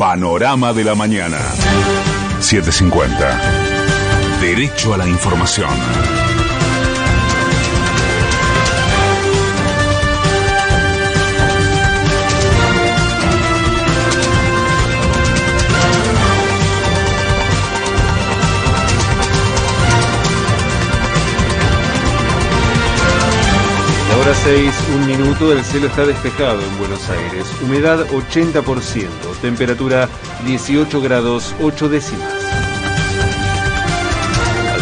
Panorama de la mañana. 750. Derecho a la información. Hora 6, un minuto, el cielo está despejado en Buenos Aires. Humedad 80%, temperatura 18 grados 8 décimas.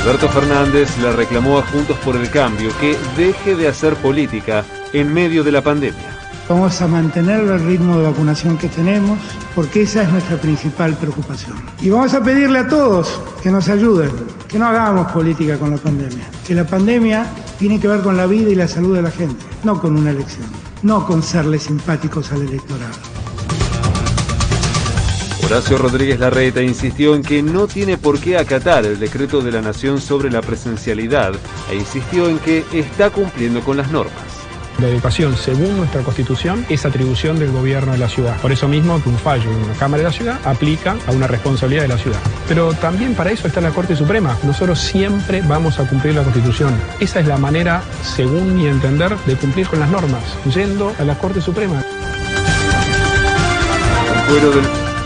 Alberto Fernández le reclamó a Juntos por el Cambio que deje de hacer política en medio de la pandemia. Vamos a mantener el ritmo de vacunación que tenemos porque esa es nuestra principal preocupación. Y vamos a pedirle a todos que nos ayuden, que no hagamos política con la pandemia, que la pandemia tiene que ver con la vida y la salud de la gente, no con una elección, no con serle simpáticos al electorado. Horacio Rodríguez Larreta insistió en que no tiene por qué acatar el decreto de la Nación sobre la presencialidad e insistió en que está cumpliendo con las normas. La educación, según nuestra constitución, es atribución del gobierno de la ciudad. Por eso mismo que un fallo en una Cámara de la Ciudad aplica a una responsabilidad de la ciudad. Pero también para eso está la Corte Suprema. Nosotros siempre vamos a cumplir la constitución. Esa es la manera, según mi entender, de cumplir con las normas, yendo a la Corte Suprema.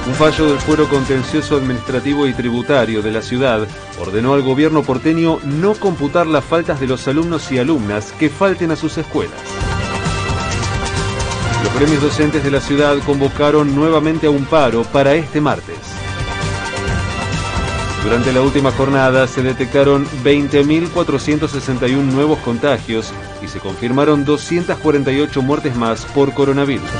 Un fallo del Fuero Contencioso Administrativo y Tributario de la ciudad ordenó al gobierno porteño no computar las faltas de los alumnos y alumnas que falten a sus escuelas. Los premios docentes de la ciudad convocaron nuevamente a un paro para este martes. Durante la última jornada se detectaron 20.461 nuevos contagios y se confirmaron 248 muertes más por coronavirus.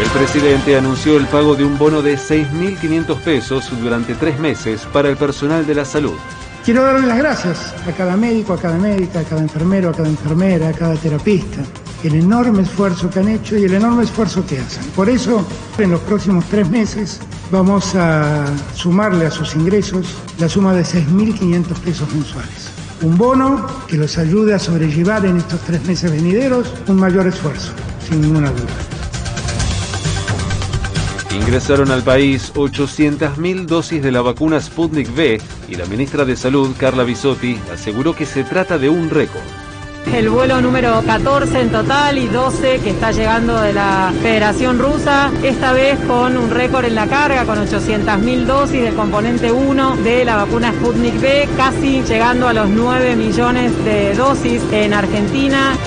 El presidente anunció el pago de un bono de 6.500 pesos durante tres meses para el personal de la salud. Quiero darle las gracias a cada médico, a cada médica, a cada enfermero, a cada enfermera, a cada terapista, el enorme esfuerzo que han hecho y el enorme esfuerzo que hacen. Por eso, en los próximos tres meses vamos a sumarle a sus ingresos la suma de 6.500 pesos mensuales. Un bono que los ayude a sobrellevar en estos tres meses venideros un mayor esfuerzo, sin ninguna duda. Ingresaron al país 800.000 dosis de la vacuna Sputnik V y la ministra de Salud, Carla Bisotti, aseguró que se trata de un récord. El vuelo número 14 en total y 12 que está llegando de la Federación Rusa, esta vez con un récord en la carga, con 800.000 dosis del componente 1 de la vacuna Sputnik V, casi llegando a los 9 millones de dosis en Argentina.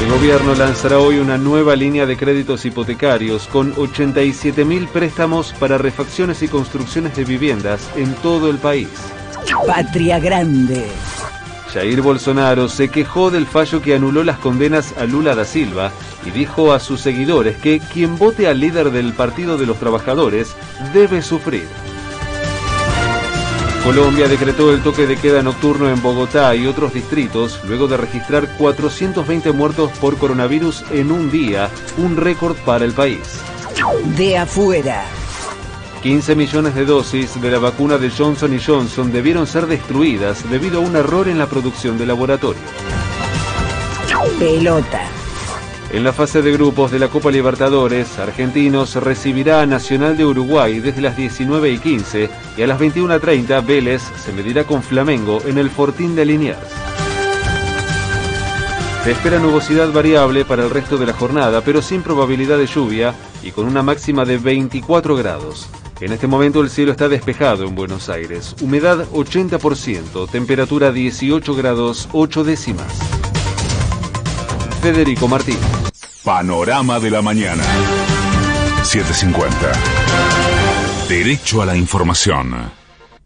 El gobierno lanzará hoy una nueva línea de créditos hipotecarios con 87 mil préstamos para refacciones y construcciones de viviendas en todo el país. Patria Grande. Jair Bolsonaro se quejó del fallo que anuló las condenas a Lula da Silva y dijo a sus seguidores que quien vote al líder del Partido de los Trabajadores debe sufrir. Colombia decretó el toque de queda nocturno en Bogotá y otros distritos luego de registrar 420 muertos por coronavirus en un día, un récord para el país. De afuera. 15 millones de dosis de la vacuna de Johnson Johnson debieron ser destruidas debido a un error en la producción de laboratorio. Pelota. En la fase de grupos de la Copa Libertadores, Argentinos recibirá a Nacional de Uruguay desde las 19 y 15 y a las 21.30 Vélez se medirá con Flamengo en el Fortín de Liniers. Se espera nubosidad variable para el resto de la jornada, pero sin probabilidad de lluvia y con una máxima de 24 grados. En este momento el cielo está despejado en Buenos Aires. Humedad 80%, temperatura 18 grados 8 décimas. Federico Martín. Panorama de la mañana. 750. Derecho a la información.